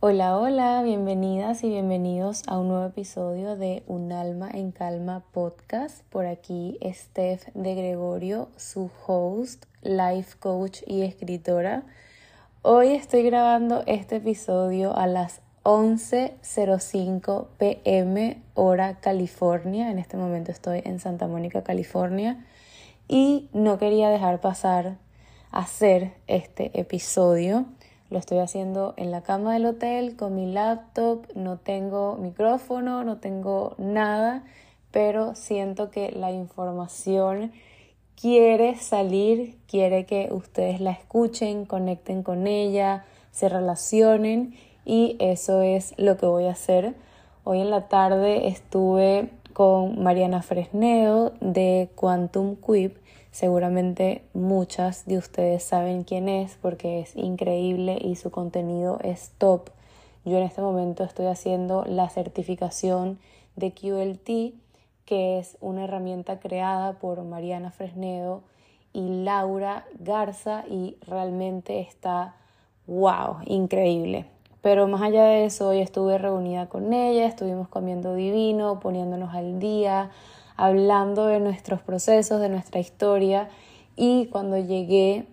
Hola, hola, bienvenidas y bienvenidos a un nuevo episodio de Un alma en calma podcast. Por aquí Steph de Gregorio, su host, life coach y escritora. Hoy estoy grabando este episodio a las 11.05 pm hora California. En este momento estoy en Santa Mónica, California. Y no quería dejar pasar hacer este episodio lo estoy haciendo en la cama del hotel con mi laptop, no tengo micrófono, no tengo nada, pero siento que la información quiere salir, quiere que ustedes la escuchen, conecten con ella, se relacionen y eso es lo que voy a hacer. Hoy en la tarde estuve con Mariana Fresnedo de Quantum Quip Seguramente muchas de ustedes saben quién es porque es increíble y su contenido es top. Yo en este momento estoy haciendo la certificación de QLT, que es una herramienta creada por Mariana Fresnedo y Laura Garza y realmente está wow, increíble. Pero más allá de eso, hoy estuve reunida con ella, estuvimos comiendo divino, poniéndonos al día, hablando de nuestros procesos, de nuestra historia. Y cuando llegué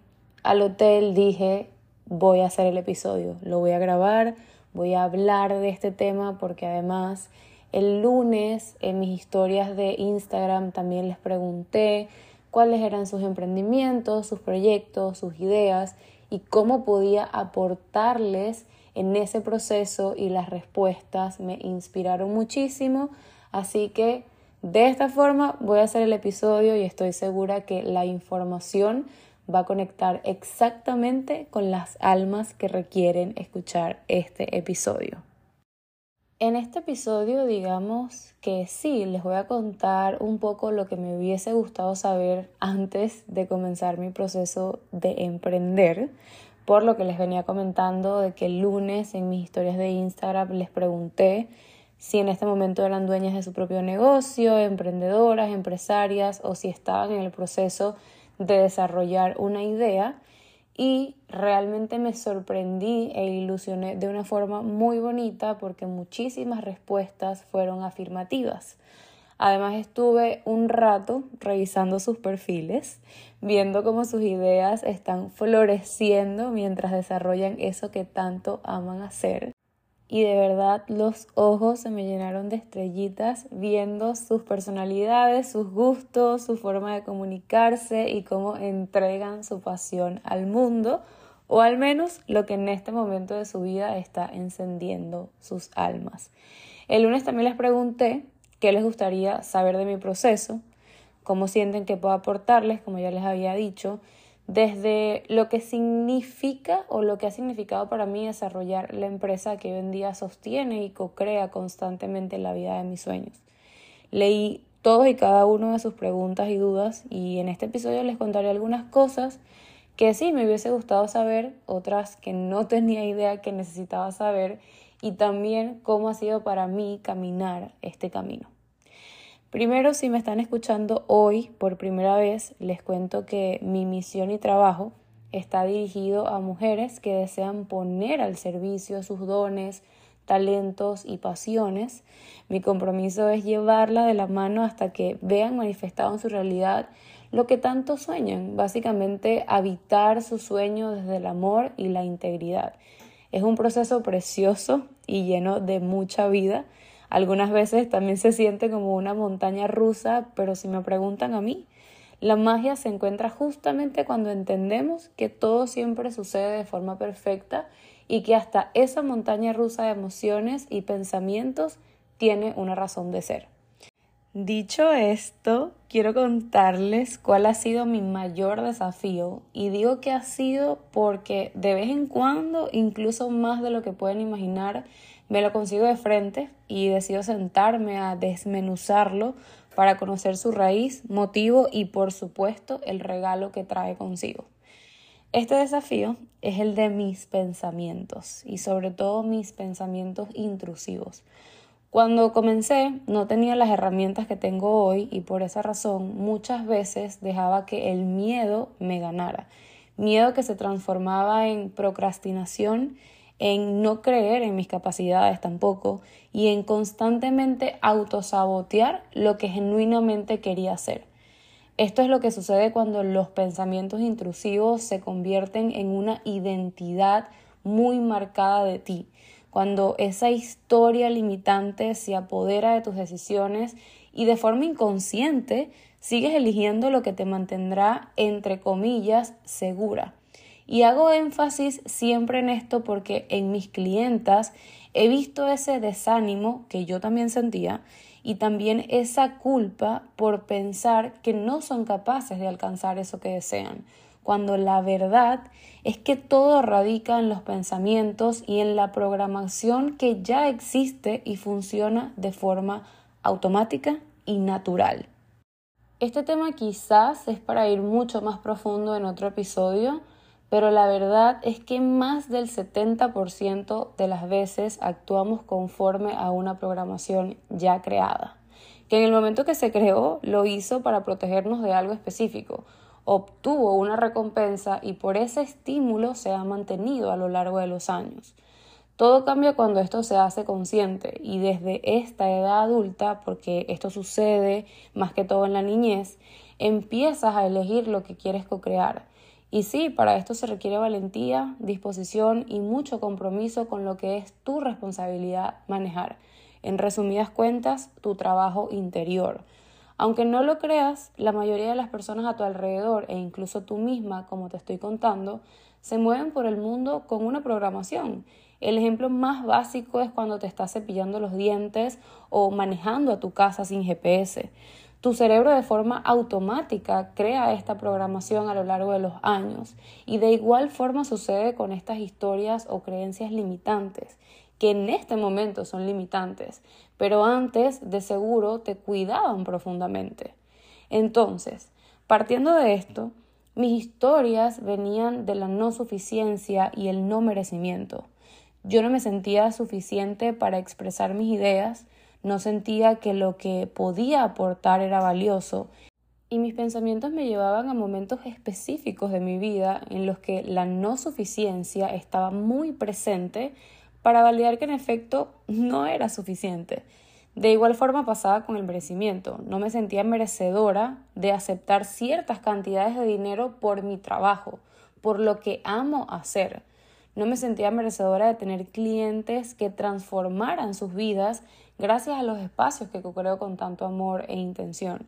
al hotel dije voy a hacer el episodio, lo voy a grabar, voy a hablar de este tema porque además el lunes en mis historias de Instagram también les pregunté cuáles eran sus emprendimientos, sus proyectos, sus ideas y cómo podía aportarles en ese proceso y las respuestas me inspiraron muchísimo, así que de esta forma voy a hacer el episodio y estoy segura que la información va a conectar exactamente con las almas que requieren escuchar este episodio. En este episodio digamos que sí, les voy a contar un poco lo que me hubiese gustado saber antes de comenzar mi proceso de emprender, por lo que les venía comentando de que el lunes en mis historias de Instagram les pregunté si en este momento eran dueñas de su propio negocio, emprendedoras, empresarias o si estaban en el proceso de desarrollar una idea y realmente me sorprendí e ilusioné de una forma muy bonita porque muchísimas respuestas fueron afirmativas. Además estuve un rato revisando sus perfiles, viendo cómo sus ideas están floreciendo mientras desarrollan eso que tanto aman hacer y de verdad los ojos se me llenaron de estrellitas viendo sus personalidades, sus gustos, su forma de comunicarse y cómo entregan su pasión al mundo o al menos lo que en este momento de su vida está encendiendo sus almas. El lunes también les pregunté qué les gustaría saber de mi proceso, cómo sienten que puedo aportarles, como ya les había dicho, desde lo que significa o lo que ha significado para mí desarrollar la empresa que hoy en día sostiene y co-crea constantemente la vida de mis sueños. Leí todos y cada uno de sus preguntas y dudas y en este episodio les contaré algunas cosas que sí me hubiese gustado saber, otras que no tenía idea que necesitaba saber y también cómo ha sido para mí caminar este camino. Primero, si me están escuchando hoy por primera vez, les cuento que mi misión y trabajo está dirigido a mujeres que desean poner al servicio sus dones, talentos y pasiones. Mi compromiso es llevarla de la mano hasta que vean manifestado en su realidad lo que tanto sueñan, básicamente habitar su sueño desde el amor y la integridad. Es un proceso precioso y lleno de mucha vida algunas veces también se siente como una montaña rusa, pero si me preguntan a mí, la magia se encuentra justamente cuando entendemos que todo siempre sucede de forma perfecta y que hasta esa montaña rusa de emociones y pensamientos tiene una razón de ser. Dicho esto, quiero contarles cuál ha sido mi mayor desafío y digo que ha sido porque de vez en cuando, incluso más de lo que pueden imaginar, me lo consigo de frente y decido sentarme a desmenuzarlo para conocer su raíz, motivo y por supuesto el regalo que trae consigo. Este desafío es el de mis pensamientos y sobre todo mis pensamientos intrusivos. Cuando comencé no tenía las herramientas que tengo hoy y por esa razón muchas veces dejaba que el miedo me ganara. Miedo que se transformaba en procrastinación en no creer en mis capacidades tampoco y en constantemente autosabotear lo que genuinamente quería hacer. Esto es lo que sucede cuando los pensamientos intrusivos se convierten en una identidad muy marcada de ti, cuando esa historia limitante se apodera de tus decisiones y de forma inconsciente sigues eligiendo lo que te mantendrá, entre comillas, segura. Y hago énfasis siempre en esto porque en mis clientas he visto ese desánimo que yo también sentía y también esa culpa por pensar que no son capaces de alcanzar eso que desean, cuando la verdad es que todo radica en los pensamientos y en la programación que ya existe y funciona de forma automática y natural. Este tema quizás es para ir mucho más profundo en otro episodio, pero la verdad es que más del 70% de las veces actuamos conforme a una programación ya creada, que en el momento que se creó lo hizo para protegernos de algo específico, obtuvo una recompensa y por ese estímulo se ha mantenido a lo largo de los años. Todo cambia cuando esto se hace consciente y desde esta edad adulta, porque esto sucede más que todo en la niñez, empiezas a elegir lo que quieres co-crear y sí, para esto se requiere valentía, disposición y mucho compromiso con lo que es tu responsabilidad manejar. En resumidas cuentas, tu trabajo interior. Aunque no lo creas, la mayoría de las personas a tu alrededor e incluso tú misma, como te estoy contando, se mueven por el mundo con una programación. El ejemplo más básico es cuando te estás cepillando los dientes o manejando a tu casa sin GPS. Tu cerebro de forma automática crea esta programación a lo largo de los años y de igual forma sucede con estas historias o creencias limitantes, que en este momento son limitantes, pero antes de seguro te cuidaban profundamente. Entonces, partiendo de esto, mis historias venían de la no suficiencia y el no merecimiento. Yo no me sentía suficiente para expresar mis ideas, no sentía que lo que podía aportar era valioso y mis pensamientos me llevaban a momentos específicos de mi vida en los que la no suficiencia estaba muy presente para validar que en efecto no era suficiente. De igual forma pasaba con el merecimiento. No me sentía merecedora de aceptar ciertas cantidades de dinero por mi trabajo, por lo que amo hacer. No me sentía merecedora de tener clientes que transformaran sus vidas gracias a los espacios que creo con tanto amor e intención.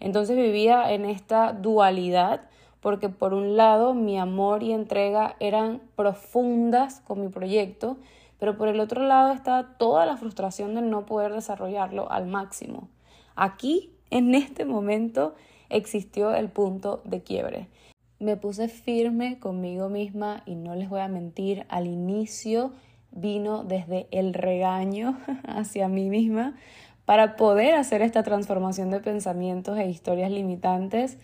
Entonces vivía en esta dualidad porque por un lado mi amor y entrega eran profundas con mi proyecto, pero por el otro lado estaba toda la frustración de no poder desarrollarlo al máximo. Aquí, en este momento, existió el punto de quiebre. Me puse firme conmigo misma y no les voy a mentir, al inicio vino desde el regaño hacia mí misma para poder hacer esta transformación de pensamientos e historias limitantes,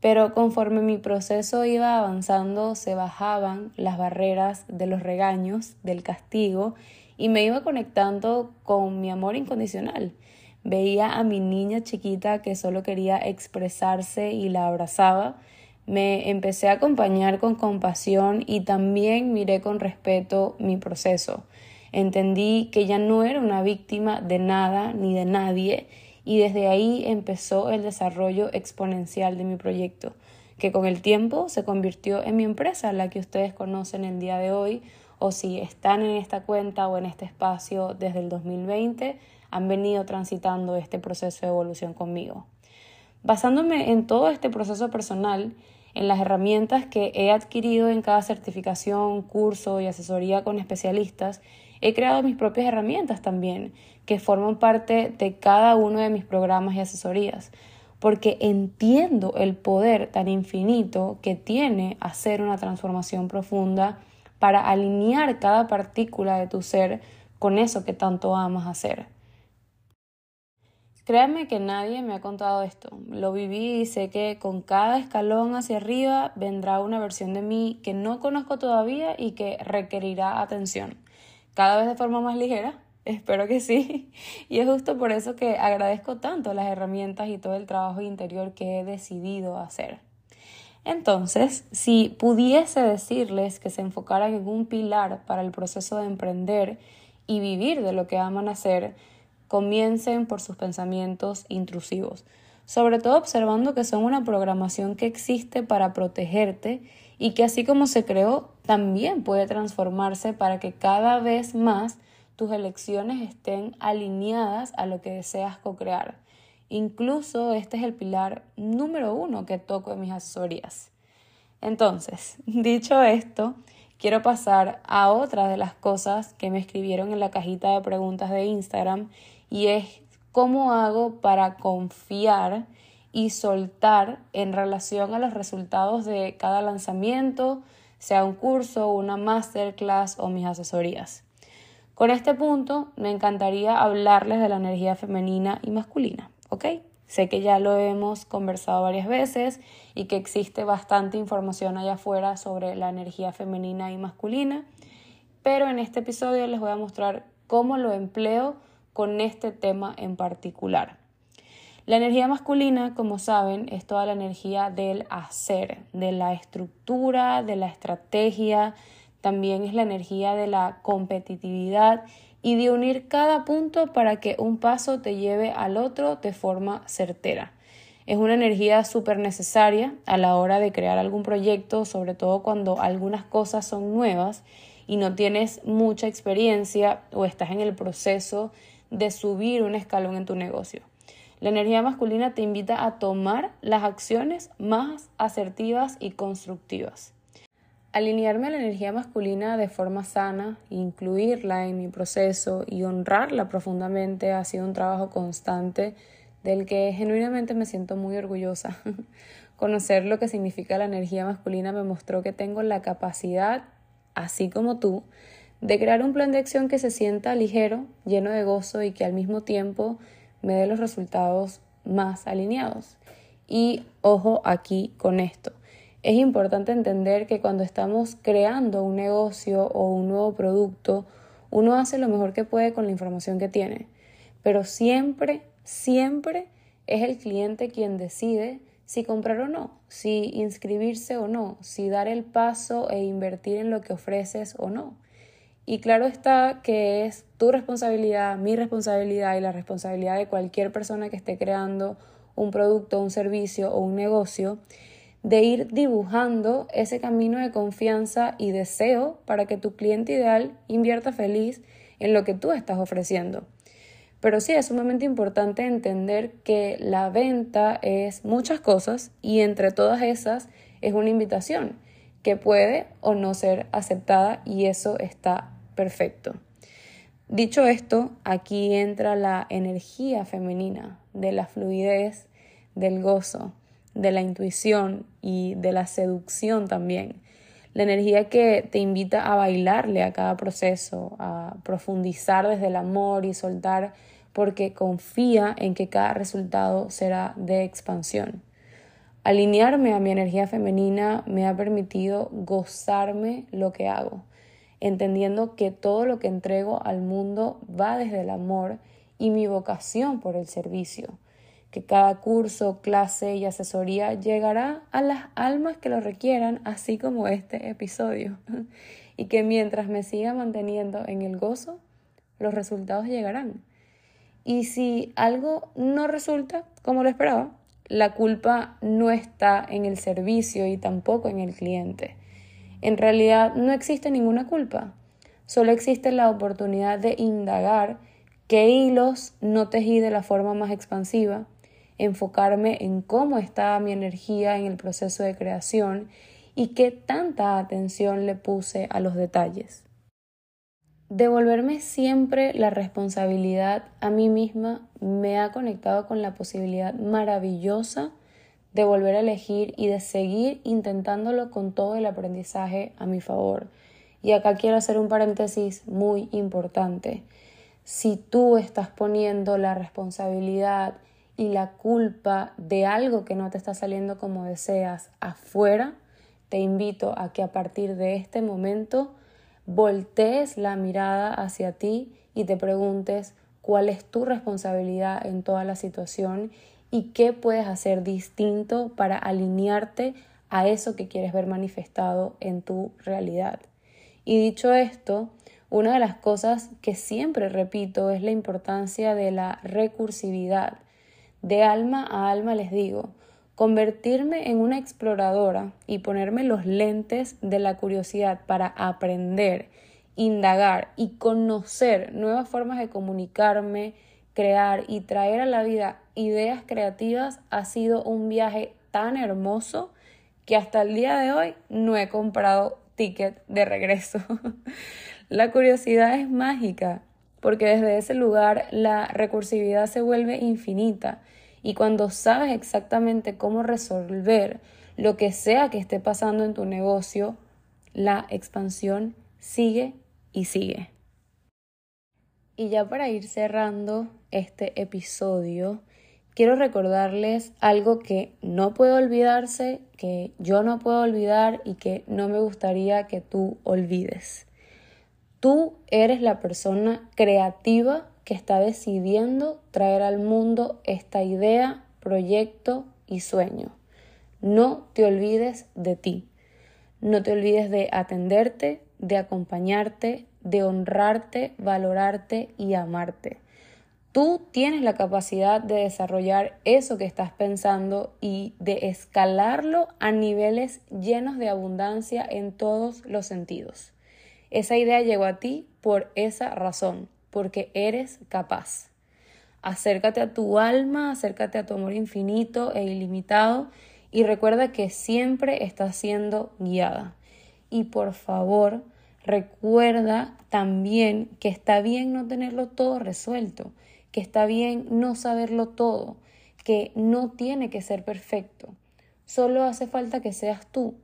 pero conforme mi proceso iba avanzando se bajaban las barreras de los regaños, del castigo, y me iba conectando con mi amor incondicional. Veía a mi niña chiquita que solo quería expresarse y la abrazaba, me empecé a acompañar con compasión y también miré con respeto mi proceso. Entendí que ya no era una víctima de nada ni de nadie y desde ahí empezó el desarrollo exponencial de mi proyecto, que con el tiempo se convirtió en mi empresa, la que ustedes conocen el día de hoy, o si están en esta cuenta o en este espacio desde el 2020, han venido transitando este proceso de evolución conmigo. Basándome en todo este proceso personal, en las herramientas que he adquirido en cada certificación, curso y asesoría con especialistas, he creado mis propias herramientas también, que forman parte de cada uno de mis programas y asesorías, porque entiendo el poder tan infinito que tiene hacer una transformación profunda para alinear cada partícula de tu ser con eso que tanto amas hacer. Créanme que nadie me ha contado esto. Lo viví y sé que con cada escalón hacia arriba vendrá una versión de mí que no conozco todavía y que requerirá atención. Cada vez de forma más ligera, espero que sí. Y es justo por eso que agradezco tanto las herramientas y todo el trabajo interior que he decidido hacer. Entonces, si pudiese decirles que se enfocaran en un pilar para el proceso de emprender y vivir de lo que aman hacer, comiencen por sus pensamientos intrusivos, sobre todo observando que son una programación que existe para protegerte y que así como se creó, también puede transformarse para que cada vez más tus elecciones estén alineadas a lo que deseas co-crear. Incluso este es el pilar número uno que toco en mis asesorías. Entonces, dicho esto, quiero pasar a otra de las cosas que me escribieron en la cajita de preguntas de Instagram y es cómo hago para confiar y soltar en relación a los resultados de cada lanzamiento, sea un curso, una masterclass o mis asesorías. Con este punto me encantaría hablarles de la energía femenina y masculina, ¿ok? Sé que ya lo hemos conversado varias veces y que existe bastante información allá afuera sobre la energía femenina y masculina, pero en este episodio les voy a mostrar cómo lo empleo con este tema en particular. La energía masculina, como saben, es toda la energía del hacer, de la estructura, de la estrategia, también es la energía de la competitividad y de unir cada punto para que un paso te lleve al otro de forma certera. Es una energía súper necesaria a la hora de crear algún proyecto, sobre todo cuando algunas cosas son nuevas y no tienes mucha experiencia o estás en el proceso de subir un escalón en tu negocio. La energía masculina te invita a tomar las acciones más asertivas y constructivas. Alinearme a la energía masculina de forma sana, incluirla en mi proceso y honrarla profundamente ha sido un trabajo constante del que genuinamente me siento muy orgullosa. Conocer lo que significa la energía masculina me mostró que tengo la capacidad, así como tú, de crear un plan de acción que se sienta ligero, lleno de gozo y que al mismo tiempo me dé los resultados más alineados. Y ojo aquí con esto. Es importante entender que cuando estamos creando un negocio o un nuevo producto, uno hace lo mejor que puede con la información que tiene. Pero siempre, siempre es el cliente quien decide si comprar o no, si inscribirse o no, si dar el paso e invertir en lo que ofreces o no. Y claro está que es tu responsabilidad, mi responsabilidad y la responsabilidad de cualquier persona que esté creando un producto, un servicio o un negocio, de ir dibujando ese camino de confianza y deseo para que tu cliente ideal invierta feliz en lo que tú estás ofreciendo. Pero sí es sumamente importante entender que la venta es muchas cosas y entre todas esas es una invitación que puede o no ser aceptada y eso está perfecto. Dicho esto, aquí entra la energía femenina de la fluidez, del gozo, de la intuición y de la seducción también. La energía que te invita a bailarle a cada proceso, a profundizar desde el amor y soltar porque confía en que cada resultado será de expansión. Alinearme a mi energía femenina me ha permitido gozarme lo que hago entendiendo que todo lo que entrego al mundo va desde el amor y mi vocación por el servicio, que cada curso, clase y asesoría llegará a las almas que lo requieran, así como este episodio, y que mientras me siga manteniendo en el gozo, los resultados llegarán. Y si algo no resulta como lo esperaba, la culpa no está en el servicio y tampoco en el cliente. En realidad no existe ninguna culpa, solo existe la oportunidad de indagar qué hilos no tejí de la forma más expansiva, enfocarme en cómo estaba mi energía en el proceso de creación y qué tanta atención le puse a los detalles. Devolverme siempre la responsabilidad a mí misma me ha conectado con la posibilidad maravillosa de volver a elegir y de seguir intentándolo con todo el aprendizaje a mi favor. Y acá quiero hacer un paréntesis muy importante. Si tú estás poniendo la responsabilidad y la culpa de algo que no te está saliendo como deseas afuera, te invito a que a partir de este momento voltees la mirada hacia ti y te preguntes cuál es tu responsabilidad en toda la situación y qué puedes hacer distinto para alinearte a eso que quieres ver manifestado en tu realidad. Y dicho esto, una de las cosas que siempre repito es la importancia de la recursividad. De alma a alma les digo, convertirme en una exploradora y ponerme los lentes de la curiosidad para aprender, indagar y conocer nuevas formas de comunicarme, crear y traer a la vida ideas creativas ha sido un viaje tan hermoso que hasta el día de hoy no he comprado ticket de regreso. la curiosidad es mágica porque desde ese lugar la recursividad se vuelve infinita y cuando sabes exactamente cómo resolver lo que sea que esté pasando en tu negocio, la expansión sigue y sigue. Y ya para ir cerrando este episodio, quiero recordarles algo que no puede olvidarse, que yo no puedo olvidar y que no me gustaría que tú olvides. Tú eres la persona creativa que está decidiendo traer al mundo esta idea, proyecto y sueño. No te olvides de ti. No te olvides de atenderte, de acompañarte, de honrarte, valorarte y amarte. Tú tienes la capacidad de desarrollar eso que estás pensando y de escalarlo a niveles llenos de abundancia en todos los sentidos. Esa idea llegó a ti por esa razón, porque eres capaz. Acércate a tu alma, acércate a tu amor infinito e ilimitado y recuerda que siempre estás siendo guiada. Y por favor, recuerda también que está bien no tenerlo todo resuelto que está bien no saberlo todo, que no tiene que ser perfecto. Solo hace falta que seas tú.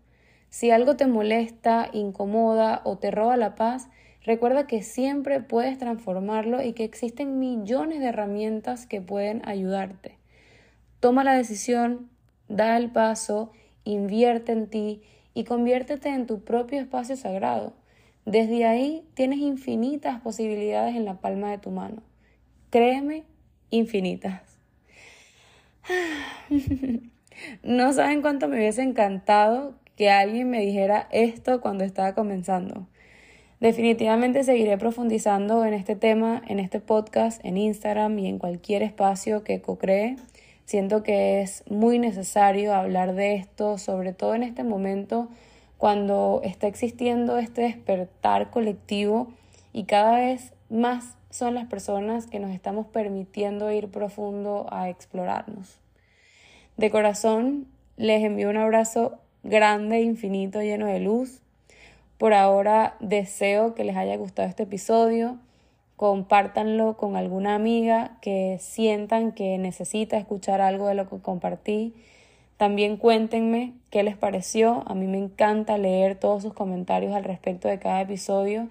Si algo te molesta, incomoda o te roba la paz, recuerda que siempre puedes transformarlo y que existen millones de herramientas que pueden ayudarte. Toma la decisión, da el paso, invierte en ti y conviértete en tu propio espacio sagrado. Desde ahí tienes infinitas posibilidades en la palma de tu mano créeme, infinitas. No saben cuánto me hubiese encantado que alguien me dijera esto cuando estaba comenzando. Definitivamente seguiré profundizando en este tema, en este podcast, en Instagram y en cualquier espacio que co-cree. Siento que es muy necesario hablar de esto, sobre todo en este momento cuando está existiendo este despertar colectivo y cada vez más son las personas que nos estamos permitiendo ir profundo a explorarnos. De corazón, les envío un abrazo grande, infinito, lleno de luz. Por ahora deseo que les haya gustado este episodio. Compártanlo con alguna amiga que sientan que necesita escuchar algo de lo que compartí. También cuéntenme qué les pareció. A mí me encanta leer todos sus comentarios al respecto de cada episodio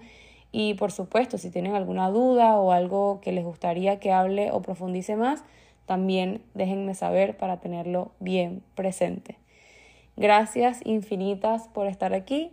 y por supuesto, si tienen alguna duda o algo que les gustaría que hable o profundice más, también déjenme saber para tenerlo bien presente. Gracias infinitas por estar aquí